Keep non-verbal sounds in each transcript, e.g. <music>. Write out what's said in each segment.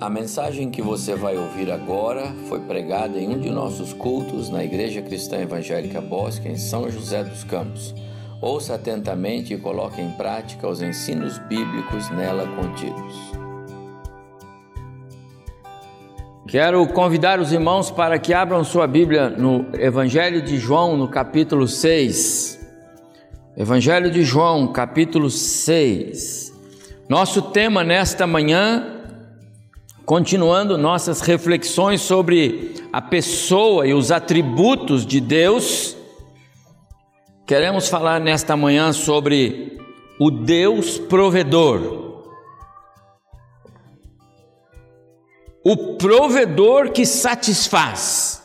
A mensagem que você vai ouvir agora foi pregada em um de nossos cultos na Igreja Cristã Evangélica Bosque, em São José dos Campos. Ouça atentamente e coloque em prática os ensinos bíblicos nela contidos. Quero convidar os irmãos para que abram sua Bíblia no Evangelho de João, no capítulo 6. Evangelho de João, capítulo 6. Nosso tema nesta manhã Continuando nossas reflexões sobre a pessoa e os atributos de Deus, queremos falar nesta manhã sobre o Deus provedor. O provedor que satisfaz.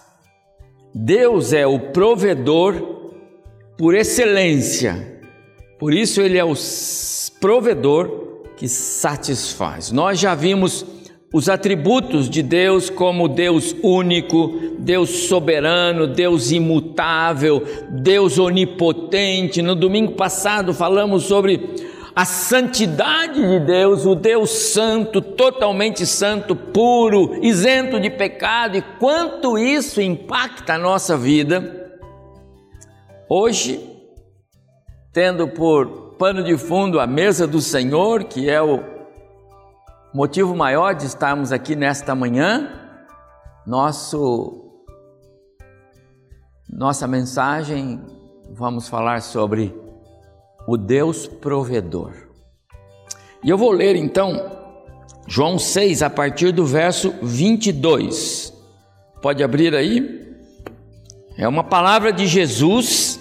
Deus é o provedor por excelência. Por isso ele é o provedor que satisfaz. Nós já vimos os atributos de Deus como Deus único, Deus soberano, Deus imutável, Deus onipotente. No domingo passado falamos sobre a santidade de Deus, o Deus santo, totalmente santo, puro, isento de pecado e quanto isso impacta a nossa vida. Hoje, tendo por pano de fundo a mesa do Senhor, que é o Motivo maior de estarmos aqui nesta manhã, nosso nossa mensagem vamos falar sobre o Deus provedor. E eu vou ler então João 6 a partir do verso 22. Pode abrir aí? É uma palavra de Jesus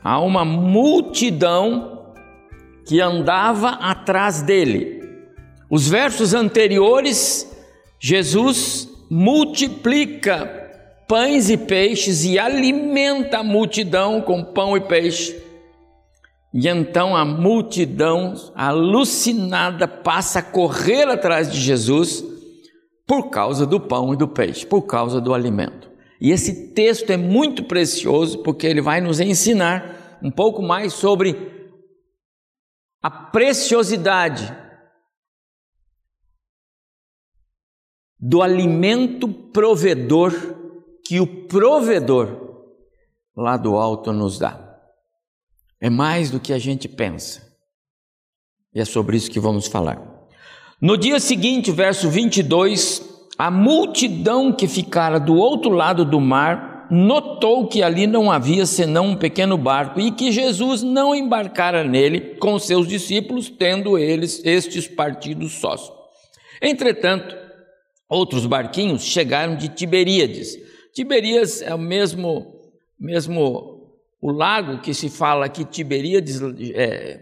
a uma multidão que andava atrás dele. Os versos anteriores, Jesus multiplica pães e peixes e alimenta a multidão com pão e peixe. E então a multidão, alucinada, passa a correr atrás de Jesus por causa do pão e do peixe, por causa do alimento. E esse texto é muito precioso porque ele vai nos ensinar um pouco mais sobre a preciosidade do alimento provedor que o provedor lá do alto nos dá. É mais do que a gente pensa. E é sobre isso que vamos falar. No dia seguinte, verso 22, a multidão que ficara do outro lado do mar notou que ali não havia senão um pequeno barco e que Jesus não embarcara nele com seus discípulos, tendo eles estes partidos sós. Entretanto, outros barquinhos chegaram de Tiberíades. Tiberíades é o mesmo, mesmo o lago que se fala aqui, Tiberíades, é,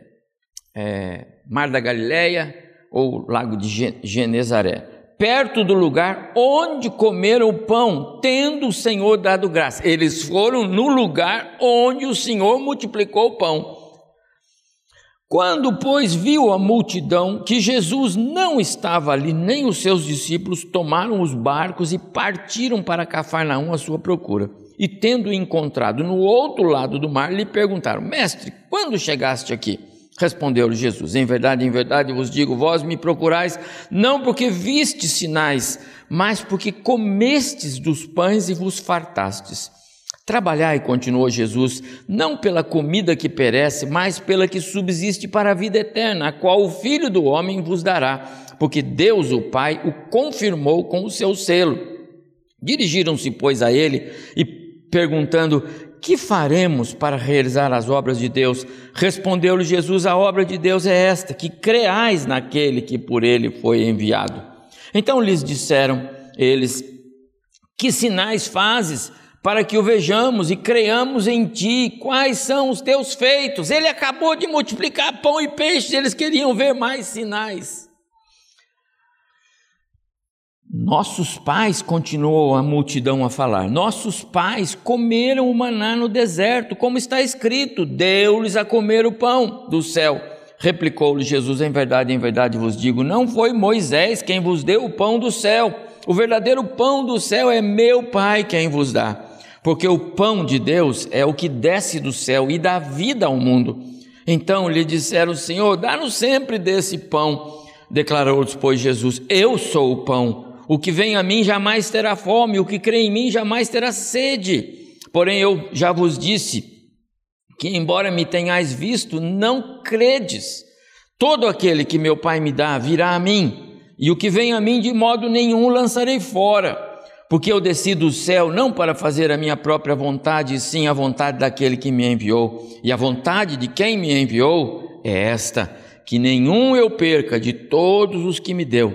é, Mar da Galileia ou Lago de Genezaré. Perto do lugar onde comeram o pão, tendo o Senhor dado graça. Eles foram no lugar onde o Senhor multiplicou o pão. Quando, pois, viu a multidão que Jesus não estava ali, nem os seus discípulos, tomaram os barcos e partiram para Cafarnaum à sua procura. E tendo encontrado no outro lado do mar, lhe perguntaram: Mestre, quando chegaste aqui? Respondeu-lhe Jesus: Em verdade, em verdade vos digo, vós me procurais não porque vistes sinais, mas porque comestes dos pães e vos fartastes. Trabalhai, continuou Jesus, não pela comida que perece, mas pela que subsiste para a vida eterna, a qual o Filho do Homem vos dará, porque Deus, o Pai, o confirmou com o seu selo. Dirigiram-se, pois, a ele e perguntando: Que faremos para realizar as obras de Deus? Respondeu-lhe Jesus: A obra de Deus é esta, que creais naquele que por ele foi enviado. Então lhes disseram eles: Que sinais fazes? Para que o vejamos e creiamos em ti. Quais são os teus feitos? Ele acabou de multiplicar pão e peixe, eles queriam ver mais sinais. Nossos pais, continuou a multidão a falar, nossos pais comeram o maná no deserto, como está escrito: deu-lhes a comer o pão do céu. Replicou-lhe Jesus: Em verdade, em verdade vos digo, não foi Moisés quem vos deu o pão do céu. O verdadeiro pão do céu é meu Pai quem vos dá porque o pão de Deus é o que desce do céu e dá vida ao mundo. Então lhe disseram: Senhor, dá-nos sempre desse pão. declarou depois Jesus: Eu sou o pão. O que vem a mim jamais terá fome, o que crê em mim jamais terá sede. Porém, eu já vos disse que, embora me tenhais visto, não credes. Todo aquele que meu Pai me dá virá a mim, e o que vem a mim de modo nenhum lançarei fora. Porque eu desci do céu não para fazer a minha própria vontade, sim a vontade daquele que me enviou. E a vontade de quem me enviou é esta: que nenhum eu perca de todos os que me deu.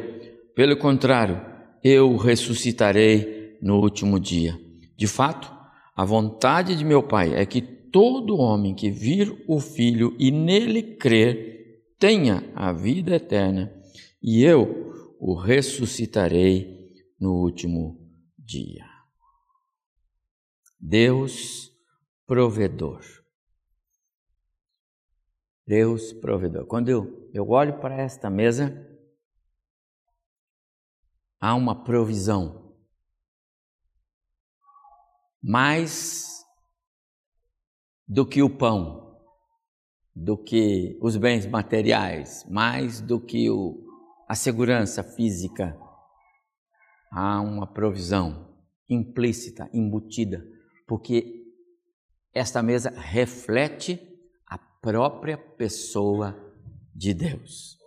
Pelo contrário, eu ressuscitarei no último dia. De fato, a vontade de meu Pai é que todo homem que vir o Filho e nele crer tenha a vida eterna, e eu o ressuscitarei no último dia. Deus provedor. Deus provedor. Quando eu, eu olho para esta mesa, há uma provisão. Mais do que o pão, do que os bens materiais, mais do que o, a segurança física. Há uma provisão implícita, embutida, porque esta mesa reflete a própria pessoa de Deus.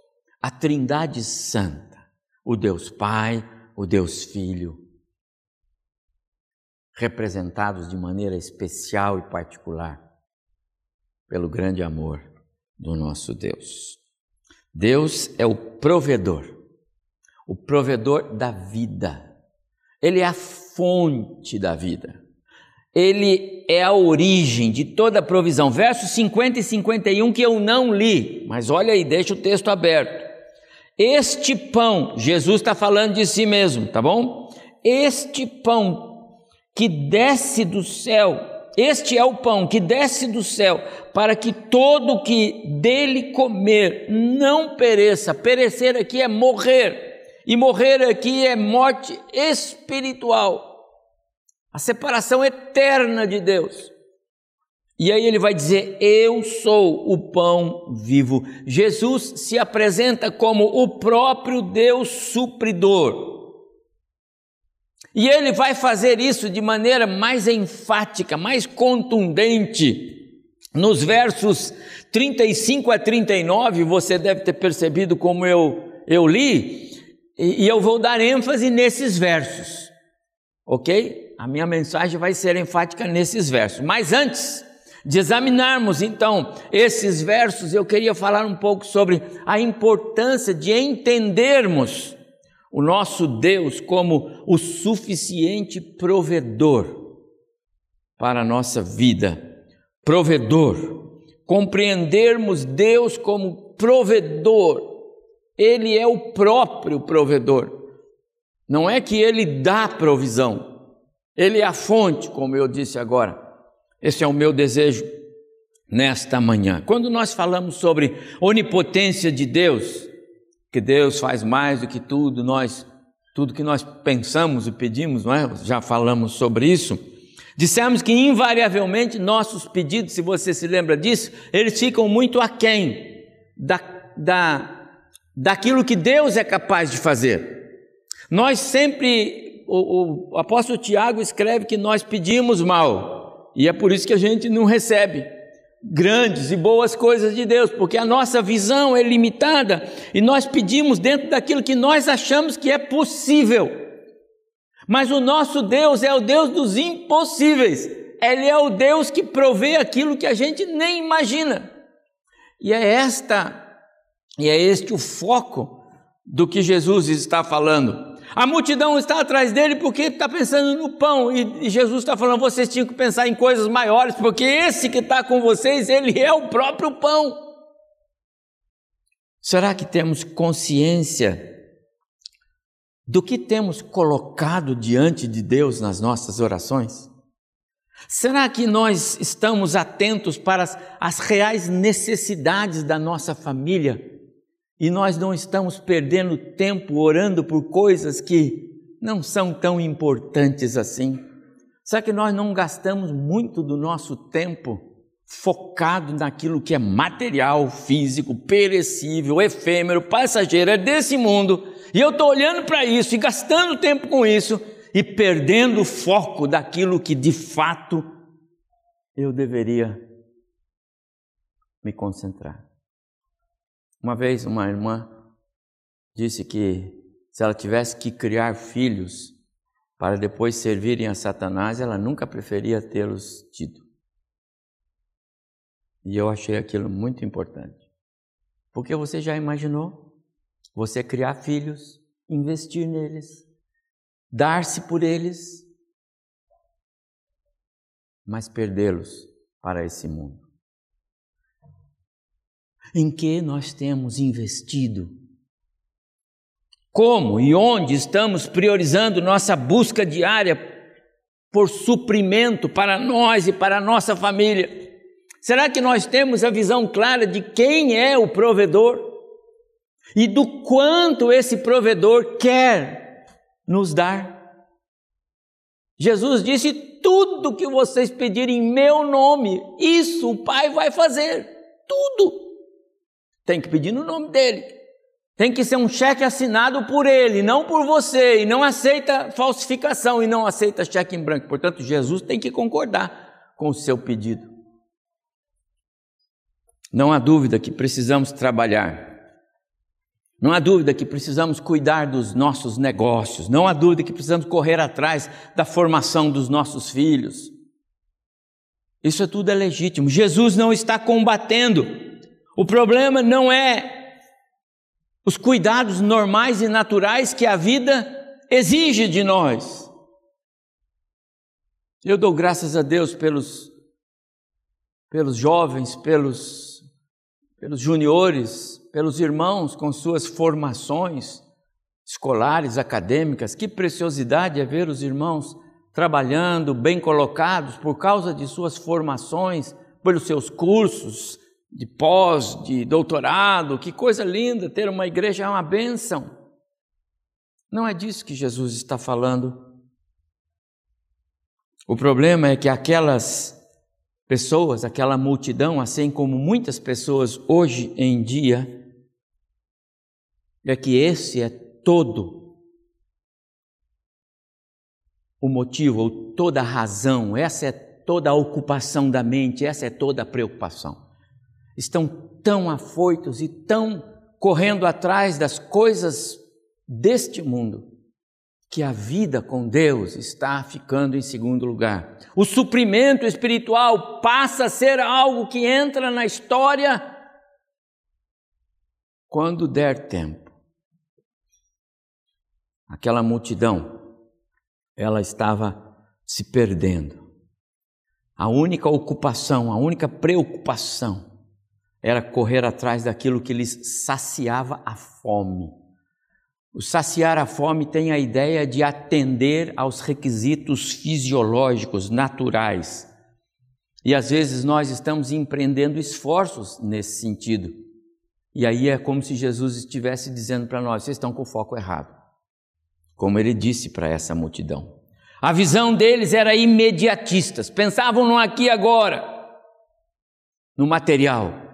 A Trindade Santa, o Deus Pai, o Deus Filho, representados de maneira especial e particular pelo grande amor do nosso Deus. Deus é o provedor, o provedor da vida. Ele é a fonte da vida. Ele é a origem de toda provisão. Versos 50 e 51 que eu não li, mas olha aí, deixa o texto aberto. Este pão, Jesus está falando de si mesmo, tá bom? Este pão que desce do céu este é o pão que desce do céu, para que todo que dele comer não pereça. Perecer aqui é morrer, e morrer aqui é morte espiritual, a separação eterna de Deus. E aí ele vai dizer: Eu sou o pão vivo. Jesus se apresenta como o próprio Deus supridor. E ele vai fazer isso de maneira mais enfática, mais contundente. Nos versos 35 a 39, você deve ter percebido como eu, eu li, e, e eu vou dar ênfase nesses versos, ok? A minha mensagem vai ser enfática nesses versos. Mas antes de examinarmos então esses versos, eu queria falar um pouco sobre a importância de entendermos o nosso Deus como o suficiente provedor para a nossa vida. Provedor. Compreendermos Deus como provedor. Ele é o próprio provedor. Não é que ele dá provisão, ele é a fonte, como eu disse agora. Esse é o meu desejo nesta manhã. Quando nós falamos sobre onipotência de Deus, que Deus faz mais do que tudo nós tudo que nós pensamos e pedimos, não é? Já falamos sobre isso. Dissemos que invariavelmente nossos pedidos, se você se lembra disso, eles ficam muito aquém da, da, daquilo que Deus é capaz de fazer. Nós sempre, o, o apóstolo Tiago escreve que nós pedimos mal, e é por isso que a gente não recebe grandes e boas coisas de Deus, porque a nossa visão é limitada e nós pedimos dentro daquilo que nós achamos que é possível. Mas o nosso Deus é o Deus dos impossíveis. Ele é o Deus que provê aquilo que a gente nem imagina. E é esta e é este o foco do que Jesus está falando. A multidão está atrás dele porque está pensando no pão, e Jesus está falando: vocês tinham que pensar em coisas maiores, porque esse que está com vocês, ele é o próprio pão. Será que temos consciência do que temos colocado diante de Deus nas nossas orações? Será que nós estamos atentos para as, as reais necessidades da nossa família? E nós não estamos perdendo tempo orando por coisas que não são tão importantes assim. Será que nós não gastamos muito do nosso tempo focado naquilo que é material, físico, perecível, efêmero, passageiro, é desse mundo, e eu estou olhando para isso e gastando tempo com isso e perdendo o foco daquilo que de fato eu deveria me concentrar. Uma vez uma irmã disse que se ela tivesse que criar filhos para depois servirem a Satanás, ela nunca preferia tê-los tido. E eu achei aquilo muito importante. Porque você já imaginou você criar filhos, investir neles, dar-se por eles, mas perdê-los para esse mundo? Em que nós temos investido? Como e onde estamos priorizando nossa busca diária por suprimento para nós e para a nossa família? Será que nós temos a visão clara de quem é o provedor e do quanto esse provedor quer nos dar? Jesus disse: Tudo que vocês pedirem em meu nome, isso o Pai vai fazer. Tudo. Tem que pedir no nome dele. Tem que ser um cheque assinado por ele, não por você, e não aceita falsificação e não aceita cheque em branco. Portanto, Jesus tem que concordar com o seu pedido. Não há dúvida que precisamos trabalhar. Não há dúvida que precisamos cuidar dos nossos negócios. Não há dúvida que precisamos correr atrás da formação dos nossos filhos. Isso é tudo é legítimo. Jesus não está combatendo. O problema não é os cuidados normais e naturais que a vida exige de nós. Eu dou graças a Deus pelos, pelos jovens, pelos pelos juniores, pelos irmãos com suas formações escolares, acadêmicas. Que preciosidade é ver os irmãos trabalhando, bem colocados, por causa de suas formações, pelos seus cursos de pós, de doutorado. Que coisa linda ter uma igreja, é uma bênção. Não é disso que Jesus está falando. O problema é que aquelas pessoas, aquela multidão, assim como muitas pessoas hoje em dia, é que esse é todo o motivo, ou toda a razão, essa é toda a ocupação da mente, essa é toda a preocupação. Estão tão afoitos e tão correndo atrás das coisas deste mundo que a vida com Deus está ficando em segundo lugar. O suprimento espiritual passa a ser algo que entra na história quando der tempo. Aquela multidão, ela estava se perdendo. A única ocupação, a única preocupação era correr atrás daquilo que lhes saciava a fome o saciar a fome tem a ideia de atender aos requisitos fisiológicos, naturais. E às vezes nós estamos empreendendo esforços nesse sentido. E aí é como se Jesus estivesse dizendo para nós: vocês estão com o foco errado. Como ele disse para essa multidão. A visão deles era imediatista, pensavam no aqui e agora, no material.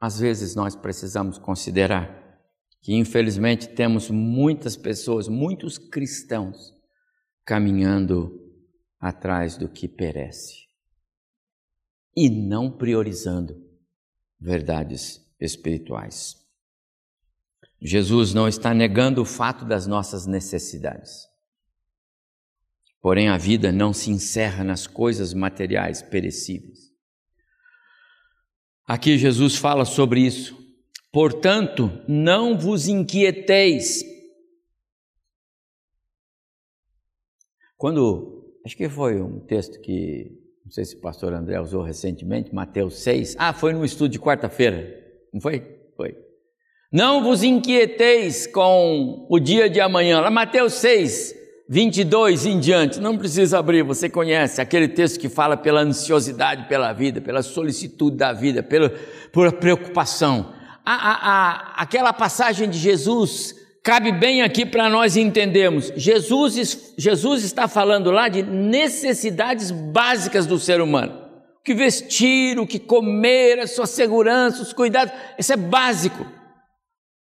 Às vezes nós precisamos considerar que infelizmente temos muitas pessoas, muitos cristãos, caminhando atrás do que perece e não priorizando verdades espirituais. Jesus não está negando o fato das nossas necessidades. Porém, a vida não se encerra nas coisas materiais perecíveis. Aqui Jesus fala sobre isso. Portanto, não vos inquieteis. Quando, acho que foi um texto que, não sei se o pastor André usou recentemente, Mateus 6. Ah, foi no estudo de quarta-feira, não foi? Foi. Não vos inquieteis com o dia de amanhã. Lá, Mateus 6, 22 em diante. Não precisa abrir, você conhece aquele texto que fala pela ansiosidade pela vida, pela solicitude da vida, pela, por preocupação a, a, a, aquela passagem de Jesus cabe bem aqui para nós entendermos. Jesus, Jesus está falando lá de necessidades básicas do ser humano. que vestir, o que comer, a sua segurança, os cuidados. Isso é básico.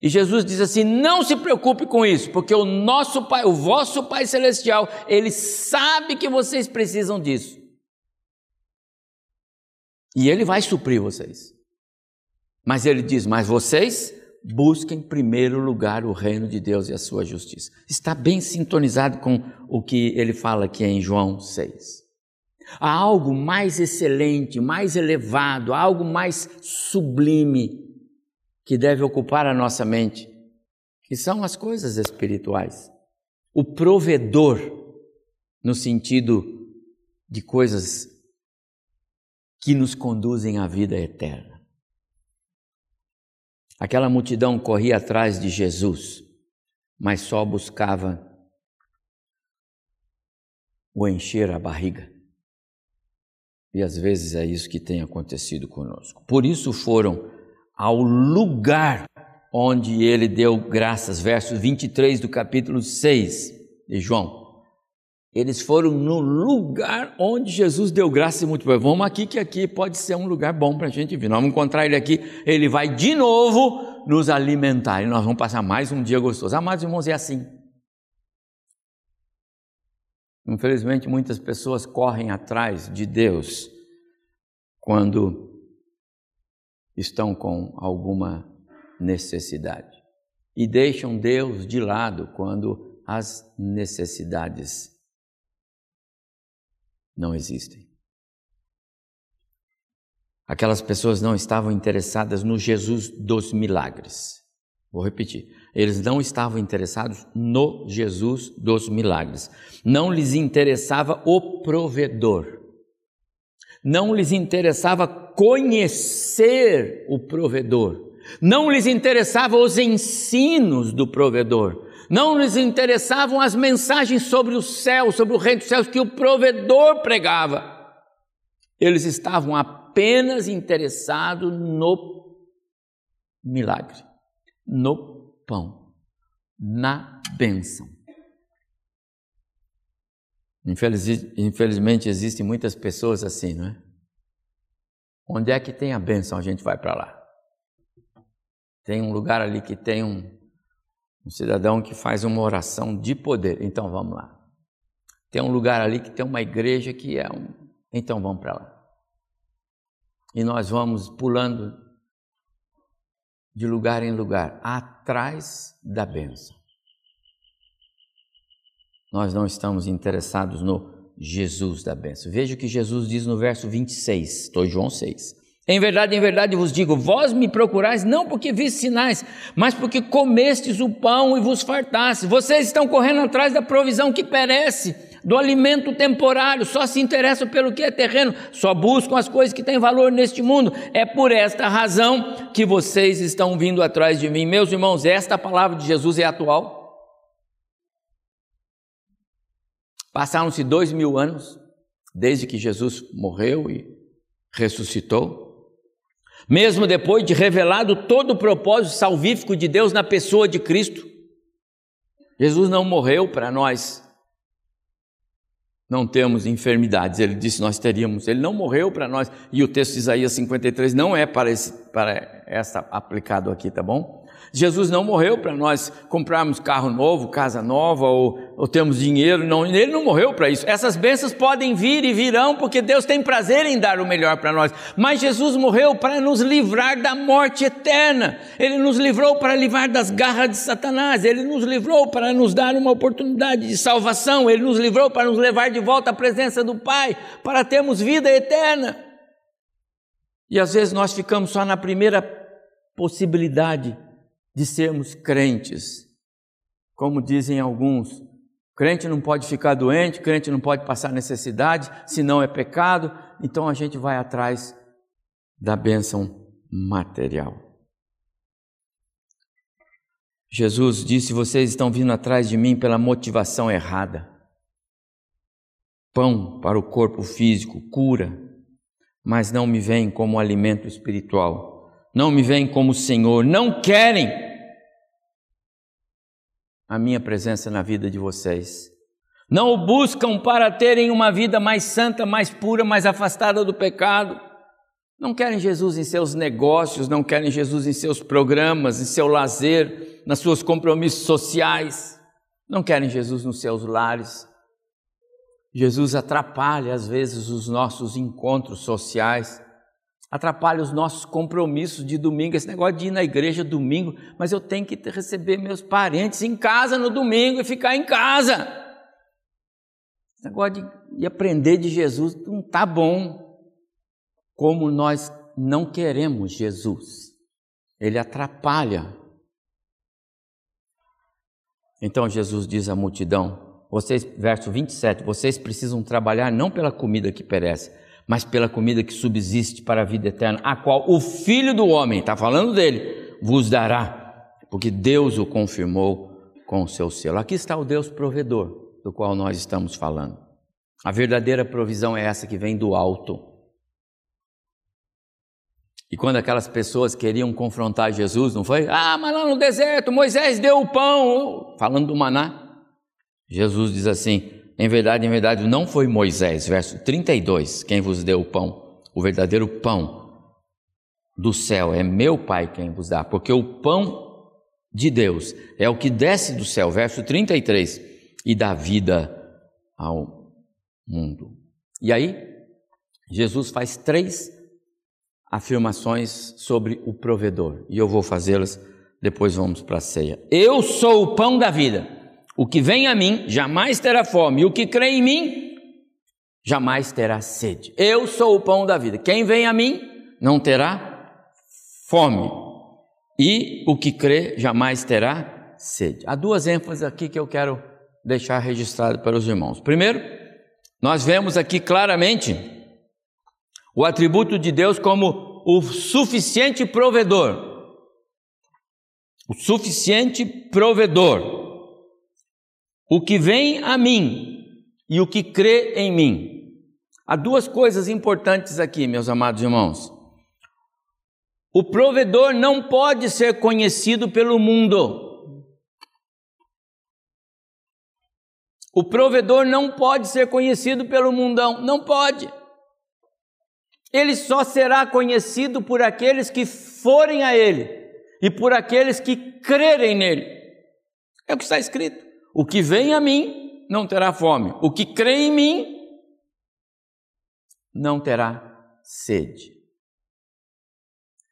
E Jesus diz assim: não se preocupe com isso, porque o nosso Pai, o vosso Pai Celestial, Ele sabe que vocês precisam disso. E Ele vai suprir vocês. Mas Ele diz: mas vocês busquem em primeiro lugar o reino de Deus e a sua justiça. Está bem sintonizado com o que ele fala aqui em João 6. Há algo mais excelente, mais elevado, algo mais sublime que deve ocupar a nossa mente, que são as coisas espirituais. O provedor, no sentido de coisas que nos conduzem à vida eterna. Aquela multidão corria atrás de Jesus, mas só buscava o encher a barriga. E às vezes é isso que tem acontecido conosco. Por isso foram ao lugar onde ele deu graças, verso 23 do capítulo 6 de João. Eles foram no lugar onde Jesus deu graça e muito bem. Vamos aqui, que aqui pode ser um lugar bom para a gente vir. Nós vamos encontrar ele aqui, ele vai de novo nos alimentar e nós vamos passar mais um dia gostoso. Amados irmãos, é assim. Infelizmente, muitas pessoas correm atrás de Deus quando estão com alguma necessidade e deixam Deus de lado quando as necessidades não existem. Aquelas pessoas não estavam interessadas no Jesus dos milagres. Vou repetir. Eles não estavam interessados no Jesus dos milagres. Não lhes interessava o provedor. Não lhes interessava conhecer o provedor. Não lhes interessavam os ensinos do provedor. Não lhes interessavam as mensagens sobre o céu, sobre o reino dos céus que o provedor pregava. Eles estavam apenas interessados no milagre, no pão, na bênção. Infelizmente existem muitas pessoas assim, não é? Onde é que tem a bênção, a gente vai para lá. Tem um lugar ali que tem um, um cidadão que faz uma oração de poder, então vamos lá. Tem um lugar ali que tem uma igreja que é um, então vamos para lá. E nós vamos pulando de lugar em lugar, atrás da bênção. Nós não estamos interessados no Jesus da bênção. Veja o que Jesus diz no verso 26, estou em João 6. Em verdade, em verdade vos digo: vós me procurais não porque viste sinais, mas porque comestes o pão e vos fartastes. Vocês estão correndo atrás da provisão que perece, do alimento temporário, só se interessam pelo que é terreno, só buscam as coisas que têm valor neste mundo. É por esta razão que vocês estão vindo atrás de mim. Meus irmãos, esta palavra de Jesus é atual. Passaram-se dois mil anos desde que Jesus morreu e ressuscitou. Mesmo depois de revelado todo o propósito salvífico de Deus na pessoa de Cristo, Jesus não morreu para nós não temos enfermidades. Ele disse nós teríamos. Ele não morreu para nós. E o texto de Isaías 53 não é para, esse, para essa aplicado aqui, tá bom? Jesus não morreu para nós comprarmos carro novo, casa nova ou, ou termos dinheiro, não, ele não morreu para isso. Essas bênçãos podem vir e virão porque Deus tem prazer em dar o melhor para nós. Mas Jesus morreu para nos livrar da morte eterna. Ele nos livrou para livrar das garras de Satanás. Ele nos livrou para nos dar uma oportunidade de salvação. Ele nos livrou para nos levar de volta à presença do Pai, para termos vida eterna. E às vezes nós ficamos só na primeira possibilidade de sermos crentes. Como dizem alguns, crente não pode ficar doente, crente não pode passar necessidade, se não é pecado, então a gente vai atrás da bênção material. Jesus disse: Vocês estão vindo atrás de mim pela motivação errada. Pão para o corpo físico, cura, mas não me veem como alimento espiritual não me veem como Senhor, não querem a minha presença na vida de vocês. não o buscam para terem uma vida mais santa, mais pura, mais afastada do pecado. Não querem Jesus em seus negócios, não querem Jesus em seus programas, em seu lazer, nos seus compromissos sociais, não querem Jesus nos seus lares. Jesus atrapalha às vezes os nossos encontros sociais, atrapalha os nossos compromissos de domingo, esse negócio de ir na igreja domingo, mas eu tenho que receber meus parentes em casa no domingo e ficar em casa. Esse negócio de, de aprender de Jesus não está bom. Como nós não queremos Jesus, ele atrapalha. Então Jesus diz à multidão, vocês, verso 27, vocês precisam trabalhar não pela comida que perece, mas pela comida que subsiste para a vida eterna, a qual o Filho do Homem, está falando dele, vos dará, porque Deus o confirmou com o seu selo. Aqui está o Deus provedor, do qual nós estamos falando. A verdadeira provisão é essa que vem do alto. E quando aquelas pessoas queriam confrontar Jesus, não foi? Ah, mas lá no deserto Moisés deu o pão, falando do maná. Jesus diz assim: em verdade, em verdade, não foi Moisés, verso 32, quem vos deu o pão, o verdadeiro pão do céu, é meu Pai quem vos dá, porque o pão de Deus é o que desce do céu, verso 33, e dá vida ao mundo. E aí, Jesus faz três afirmações sobre o provedor, e eu vou fazê-las, depois vamos para a ceia. Eu sou o pão da vida. O que vem a mim jamais terá fome, e o que crê em mim jamais terá sede. Eu sou o pão da vida. Quem vem a mim não terá fome, e o que crê jamais terá sede. Há duas ênfases aqui que eu quero deixar registrado para os irmãos. Primeiro, nós vemos aqui claramente o atributo de Deus como o suficiente provedor. O suficiente provedor o que vem a mim e o que crê em mim. Há duas coisas importantes aqui, meus amados irmãos. O provedor não pode ser conhecido pelo mundo. O provedor não pode ser conhecido pelo mundão, não pode. Ele só será conhecido por aqueles que forem a ele e por aqueles que crerem nele. É o que está escrito. O que vem a mim não terá fome, o que crê em mim não terá sede.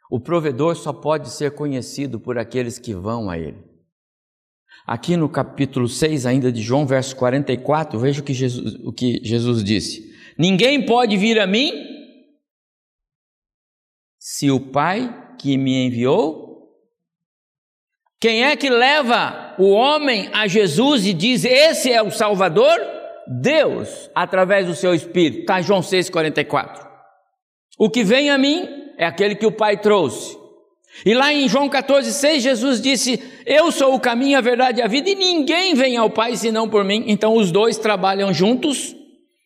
O provedor só pode ser conhecido por aqueles que vão a ele. Aqui no capítulo 6, ainda de João, verso 44, veja o que Jesus, o que Jesus disse: Ninguém pode vir a mim se o Pai que me enviou quem é que leva o homem a Jesus e diz: Esse é o Salvador? Deus, através do seu Espírito. Está João 6,44. O que vem a mim é aquele que o Pai trouxe. E lá em João 14,6, Jesus disse: Eu sou o caminho, a verdade e a vida, e ninguém vem ao Pai senão por mim. Então os dois trabalham juntos,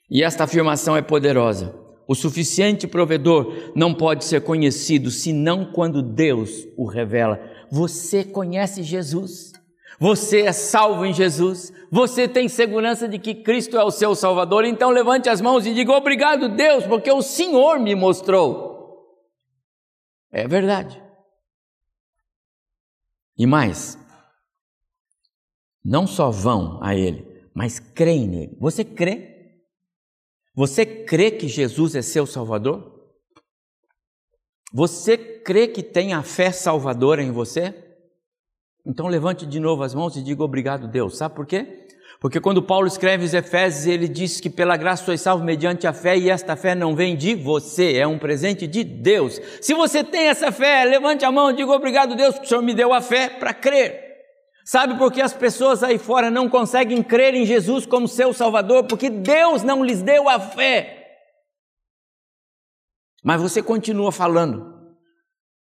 e esta afirmação é poderosa. O suficiente provedor não pode ser conhecido senão quando Deus o revela você conhece Jesus, você é salvo em Jesus, você tem segurança de que Cristo é o seu Salvador, então levante as mãos e diga: Obrigado, Deus, porque o Senhor me mostrou. É verdade. E mais, não só vão a Ele, mas creem nele. Você crê? Você crê que Jesus é seu Salvador? Você crê que tem a fé salvadora em você? Então levante de novo as mãos e diga obrigado, Deus. Sabe por quê? Porque quando Paulo escreve os Efésios, ele diz que pela graça sois salvo mediante a fé, e esta fé não vem de você, é um presente de Deus. Se você tem essa fé, levante a mão e diga obrigado, Deus, que o Senhor me deu a fé para crer. Sabe por que as pessoas aí fora não conseguem crer em Jesus como seu Salvador? Porque Deus não lhes deu a fé. Mas você continua falando,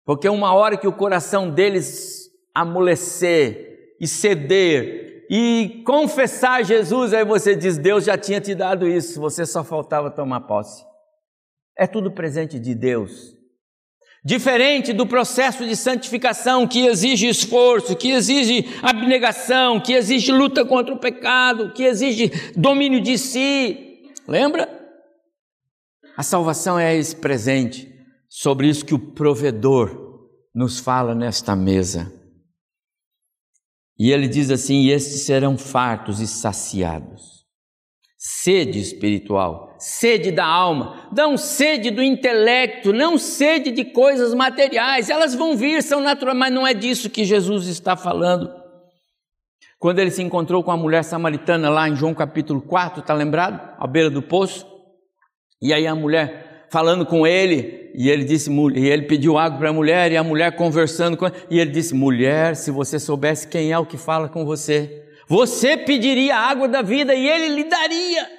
porque uma hora que o coração deles amolecer e ceder e confessar Jesus, aí você diz: Deus já tinha te dado isso, você só faltava tomar posse. É tudo presente de Deus. Diferente do processo de santificação que exige esforço, que exige abnegação, que exige luta contra o pecado, que exige domínio de si. Lembra? A salvação é esse presente, sobre isso que o provedor nos fala nesta mesa. E ele diz assim: e estes serão fartos e saciados. Sede espiritual, sede da alma, não sede do intelecto, não sede de coisas materiais, elas vão vir, são naturais, mas não é disso que Jesus está falando. Quando ele se encontrou com a mulher samaritana lá em João capítulo 4, está lembrado? À beira do poço. E aí a mulher falando com ele, e ele disse, e ele pediu água para a mulher, e a mulher conversando com ele, e ele disse: Mulher, se você soubesse quem é o que fala com você, você pediria a água da vida e ele lhe daria.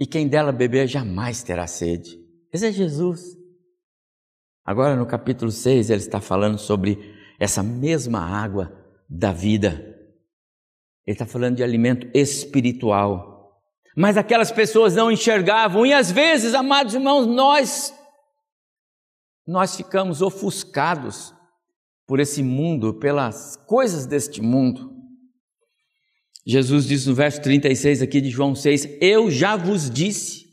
E quem dela beber jamais terá sede. Esse é Jesus. Agora no capítulo 6 ele está falando sobre essa mesma água da vida. Ele está falando de alimento espiritual. Mas aquelas pessoas não enxergavam, e às vezes, amados irmãos, nós nós ficamos ofuscados por esse mundo, pelas coisas deste mundo. Jesus diz no verso 36 aqui de João 6: Eu já vos disse,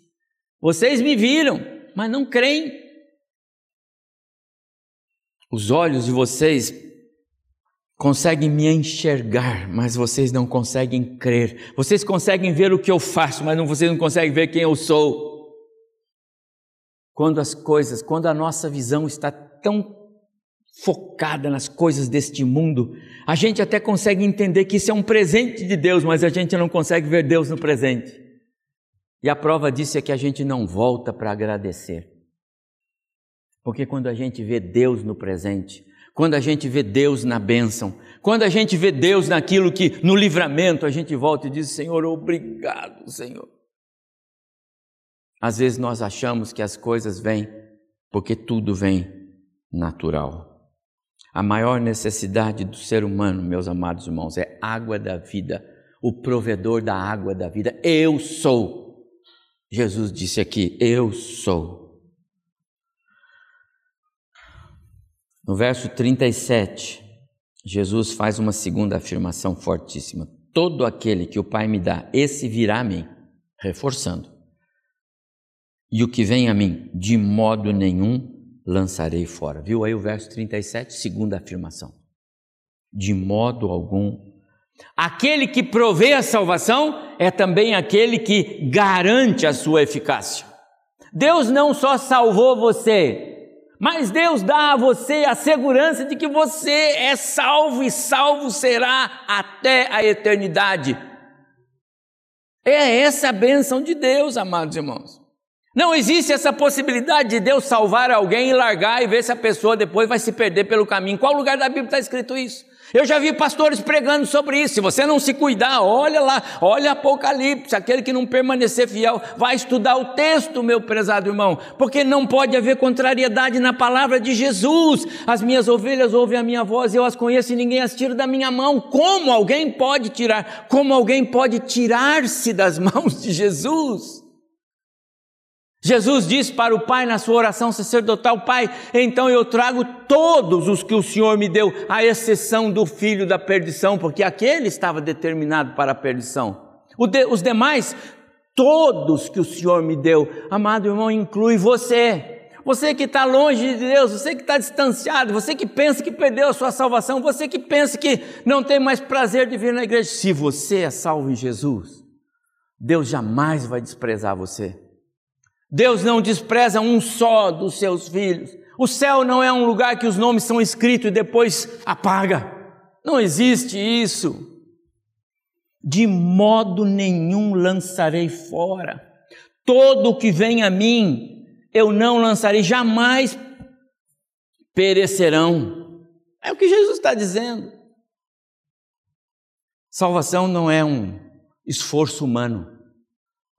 vocês me viram, mas não creem. Os olhos de vocês conseguem me enxergar, mas vocês não conseguem crer. Vocês conseguem ver o que eu faço, mas não, vocês não conseguem ver quem eu sou. Quando as coisas, quando a nossa visão está tão focada nas coisas deste mundo, a gente até consegue entender que isso é um presente de Deus, mas a gente não consegue ver Deus no presente. E a prova disso é que a gente não volta para agradecer. Porque quando a gente vê Deus no presente, quando a gente vê Deus na bênção, quando a gente vê Deus naquilo que, no livramento, a gente volta e diz: Senhor, obrigado, Senhor. Às vezes nós achamos que as coisas vêm porque tudo vem natural. A maior necessidade do ser humano, meus amados irmãos, é água da vida, o provedor da água da vida. Eu sou. Jesus disse aqui: Eu sou. No verso 37, Jesus faz uma segunda afirmação fortíssima: Todo aquele que o Pai me dá, esse virá a mim, reforçando. E o que vem a mim, de modo nenhum lançarei fora. Viu aí o verso 37, segunda afirmação. De modo algum. Aquele que provê a salvação é também aquele que garante a sua eficácia. Deus não só salvou você, mas Deus dá a você a segurança de que você é salvo e salvo será até a eternidade. É essa a bênção de Deus, amados irmãos. Não existe essa possibilidade de Deus salvar alguém e largar e ver se a pessoa depois vai se perder pelo caminho. Em qual lugar da Bíblia está escrito isso? Eu já vi pastores pregando sobre isso. Se você não se cuidar, olha lá, olha Apocalipse, aquele que não permanecer fiel, vai estudar o texto, meu prezado irmão, porque não pode haver contrariedade na palavra de Jesus. As minhas ovelhas ouvem a minha voz, eu as conheço e ninguém as tira da minha mão. Como alguém pode tirar? Como alguém pode tirar-se das <laughs> mãos de Jesus? Jesus disse para o Pai na sua oração sacerdotal: Pai, então eu trago todos os que o Senhor me deu, à exceção do filho da perdição, porque aquele estava determinado para a perdição. os demais, todos que o Senhor me deu, amado irmão, inclui você. Você que está longe de Deus, você que está distanciado, você que pensa que perdeu a sua salvação, você que pensa que não tem mais prazer de vir na igreja. Se você é salvo em Jesus, Deus jamais vai desprezar você. Deus não despreza um só dos seus filhos. O céu não é um lugar que os nomes são escritos e depois apaga. Não existe isso. De modo nenhum lançarei fora. Todo o que vem a mim, eu não lançarei, jamais perecerão. É o que Jesus está dizendo. Salvação não é um esforço humano.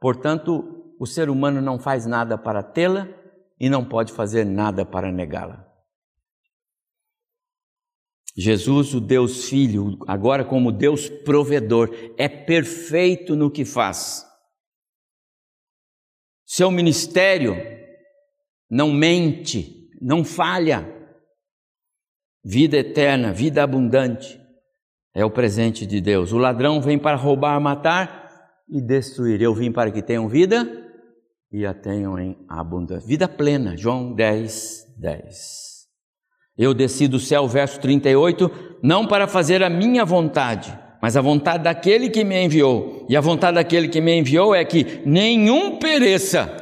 Portanto, o ser humano não faz nada para tê-la e não pode fazer nada para negá-la. Jesus, o Deus Filho, agora como Deus provedor, é perfeito no que faz. Seu ministério não mente, não falha. Vida eterna, vida abundante é o presente de Deus. O ladrão vem para roubar, matar e destruir. Eu vim para que tenham vida e a tenham em abundância. Vida plena, João 10, 10. Eu desci do céu, verso 38, não para fazer a minha vontade, mas a vontade daquele que me enviou. E a vontade daquele que me enviou é que nenhum pereça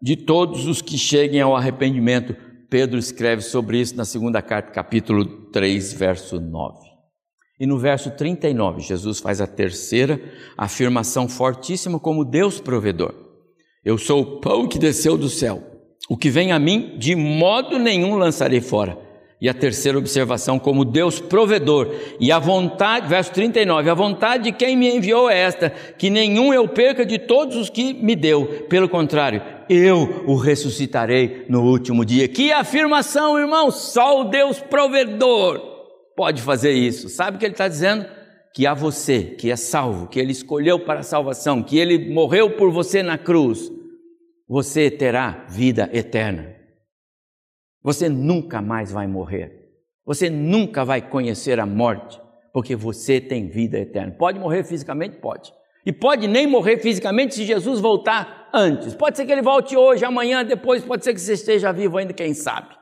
de todos os que cheguem ao arrependimento. Pedro escreve sobre isso na segunda carta, capítulo 3, verso 9. E no verso 39, Jesus faz a terceira afirmação fortíssima como Deus provedor. Eu sou o pão que desceu do céu. O que vem a mim, de modo nenhum lançarei fora. E a terceira observação, como Deus provedor. E a vontade, verso 39, a vontade de quem me enviou é esta: que nenhum eu perca de todos os que me deu. Pelo contrário, eu o ressuscitarei no último dia. Que afirmação, irmão! Só o Deus provedor pode fazer isso. Sabe o que ele está dizendo? Que a você, que é salvo, que ele escolheu para a salvação, que ele morreu por você na cruz, você terá vida eterna. Você nunca mais vai morrer. Você nunca vai conhecer a morte, porque você tem vida eterna. Pode morrer fisicamente? Pode. E pode nem morrer fisicamente se Jesus voltar antes. Pode ser que ele volte hoje, amanhã, depois, pode ser que você esteja vivo ainda, quem sabe.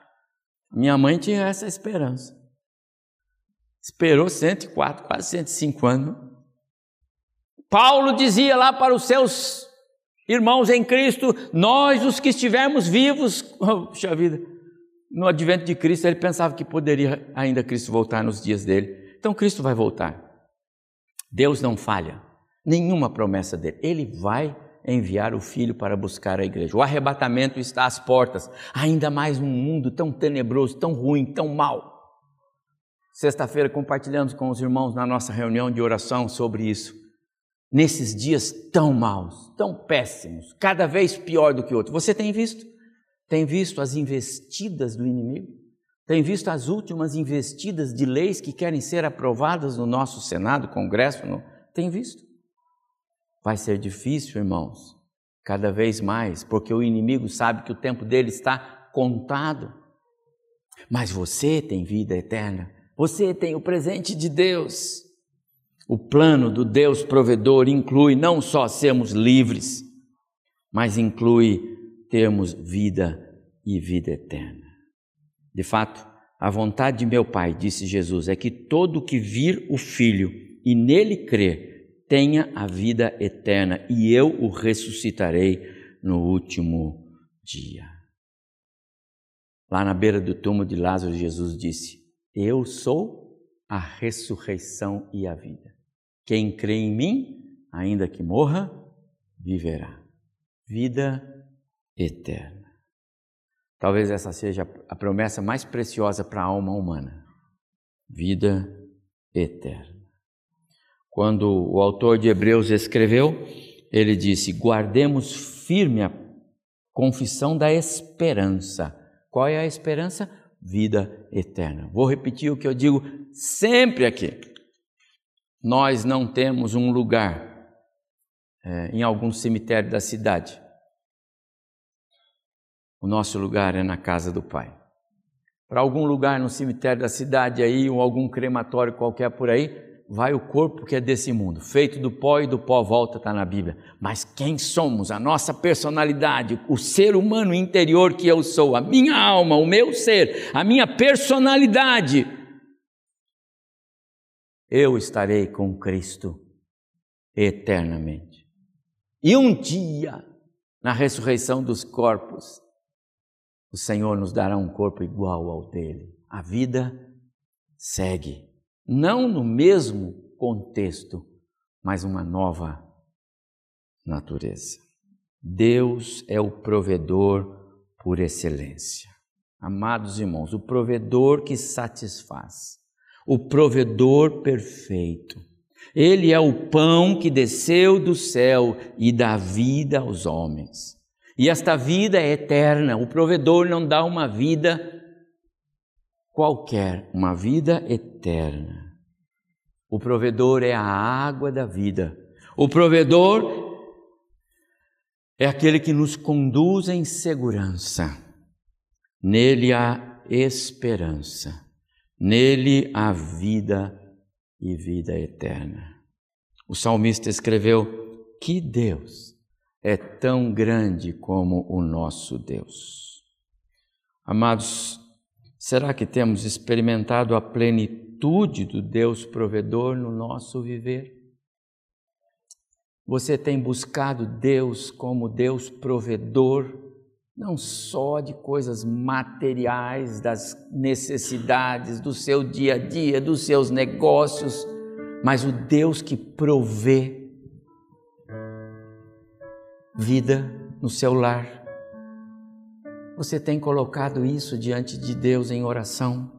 Minha mãe tinha essa esperança. Esperou 104, quase 105 anos. Paulo dizia lá para os seus irmãos em Cristo: Nós, os que estivermos vivos, <laughs> puxa vida, no advento de Cristo, ele pensava que poderia ainda Cristo voltar nos dias dele. Então Cristo vai voltar. Deus não falha, nenhuma promessa dele. Ele vai enviar o filho para buscar a igreja. O arrebatamento está às portas, ainda mais num mundo tão tenebroso, tão ruim, tão mal. Sexta-feira compartilhamos com os irmãos na nossa reunião de oração sobre isso. Nesses dias tão maus, tão péssimos, cada vez pior do que outro. Você tem visto? Tem visto as investidas do inimigo? Tem visto as últimas investidas de leis que querem ser aprovadas no nosso Senado, Congresso? No... Tem visto? Vai ser difícil, irmãos, cada vez mais, porque o inimigo sabe que o tempo dele está contado. Mas você tem vida eterna, você tem o presente de Deus. O plano do Deus provedor inclui não só sermos livres, mas inclui termos vida e vida eterna. De fato, a vontade de meu Pai, disse Jesus, é que todo que vir o Filho e nele crer tenha a vida eterna, e eu o ressuscitarei no último dia. Lá na beira do túmulo de Lázaro, Jesus disse: Eu sou a ressurreição e a vida. Quem crê em mim, ainda que morra, viverá. Vida eterna. Talvez essa seja a promessa mais preciosa para a alma humana: vida eterna. Quando o autor de Hebreus escreveu, ele disse: guardemos firme a confissão da esperança. Qual é a esperança? Vida eterna. Vou repetir o que eu digo sempre aqui. Nós não temos um lugar é, em algum cemitério da cidade o nosso lugar é na casa do Pai. Para algum lugar no cemitério da cidade aí, ou algum crematório qualquer por aí, vai o corpo que é desse mundo, feito do pó e do pó volta, está na Bíblia. Mas quem somos, a nossa personalidade, o ser humano interior que eu sou, a minha alma, o meu ser, a minha personalidade, eu estarei com Cristo eternamente. E um dia, na ressurreição dos corpos, o Senhor nos dará um corpo igual ao dele. A vida segue, não no mesmo contexto, mas uma nova natureza. Deus é o provedor por excelência. Amados irmãos, o provedor que satisfaz, o provedor perfeito. Ele é o pão que desceu do céu e dá vida aos homens. E esta vida é eterna. O provedor não dá uma vida qualquer, uma vida eterna. O provedor é a água da vida. O provedor é aquele que nos conduz em segurança. Nele há esperança, nele há vida e vida eterna. O salmista escreveu: Que Deus é tão grande como o nosso Deus. Amados, será que temos experimentado a plenitude do Deus provedor no nosso viver? Você tem buscado Deus como Deus provedor, não só de coisas materiais, das necessidades do seu dia a dia, dos seus negócios, mas o Deus que provê vida no seu lar. Você tem colocado isso diante de Deus em oração?